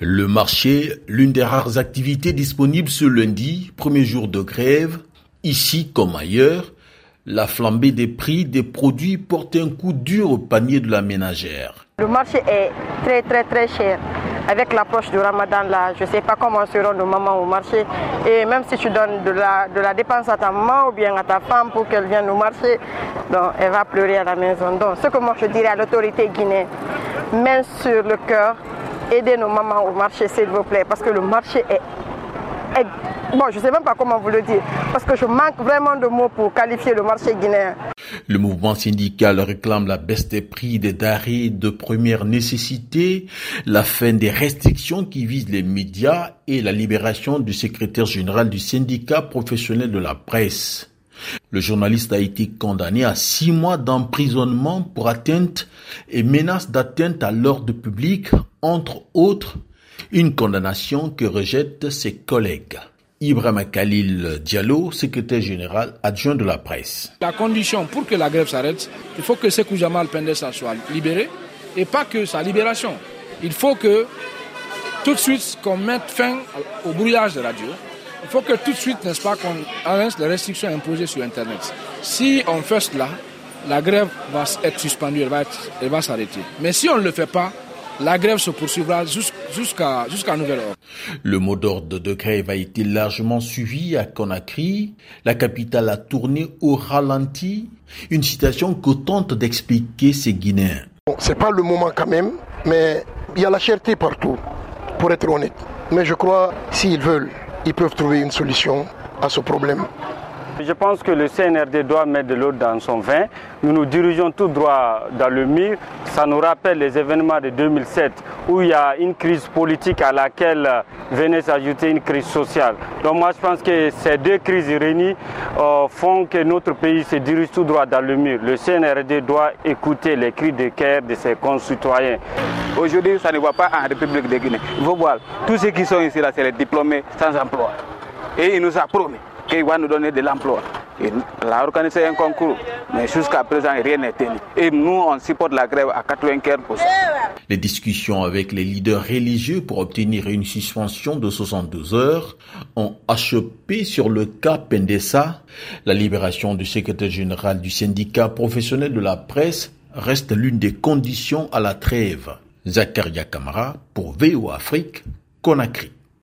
Le marché, l'une des rares activités disponibles ce lundi, premier jour de grève, ici comme ailleurs, la flambée des prix des produits porte un coup dur au panier de la ménagère. Le marché est très très très cher. Avec l'approche du ramadan là, je ne sais pas comment seront nos mamans au marché. Et même si tu donnes de la, de la dépense à ta maman ou bien à ta femme pour qu'elle vienne au marché, elle va pleurer à la maison. Donc ce que moi je dirais à l'autorité guinéenne, main sur le cœur, aidez nos mamans au marché s'il vous plaît, parce que le marché est Bon, je ne sais même pas comment vous le dire, parce que je manque vraiment de mots pour qualifier le marché guinéen. Le mouvement syndical réclame la baisse des prix des denrées de première nécessité, la fin des restrictions qui visent les médias et la libération du secrétaire général du syndicat professionnel de la presse. Le journaliste a été condamné à six mois d'emprisonnement pour atteinte et menace d'atteinte à l'ordre public, entre autres, une condamnation que rejettent ses collègues. Ibrahim Khalil Diallo, secrétaire général adjoint de la presse. La condition pour que la grève s'arrête, il faut que Sekou Jamal Pendessa soit libéré et pas que sa libération. Il faut que tout de suite qu'on mette fin au brouillage de radio. Il faut que tout de suite, n'est-ce pas, qu'on arrête les restrictions imposées sur Internet. Si on fait cela, la grève va être suspendue, elle va, elle va s'arrêter. Mais si on ne le fait pas, la grève se poursuivra jusqu'à jusqu'à nouvel ordre. Le mot d'ordre de grève a été largement suivi à Conakry. La capitale a tourné au ralenti. Une situation que tente d'expliquer ces Guinéens. Bon, c'est pas le moment quand même, mais il y a la cherté partout, pour être honnête. Mais je crois, s'ils veulent, ils peuvent trouver une solution à ce problème. Je pense que le CNRD doit mettre de l'eau dans son vin. Nous nous dirigeons tout droit dans le mur. Ça nous rappelle les événements de 2007 où il y a une crise politique à laquelle venait s'ajouter une crise sociale. Donc moi je pense que ces deux crises réunies euh, font que notre pays se dirige tout droit dans le mur. Le CNRD doit écouter les cris de cœur de ses concitoyens. Aujourd'hui, ça ne va pas en République de Guinée. Il faut voir, tous ceux qui sont ici, là, c'est les diplômés sans emploi. Et il nous a promis qu'il va nous donner de l'emploi. Il a organisé un concours, mais jusqu'à présent, rien n'est tenu. Et nous, on supporte la grève à 95%. Les discussions avec les leaders religieux pour obtenir une suspension de 72 heures ont achoppé sur le cas Pendessa. La libération du secrétaire général du syndicat professionnel de la presse reste l'une des conditions à la trêve. Zakaria Kamara pour VO Afrique, Conakry.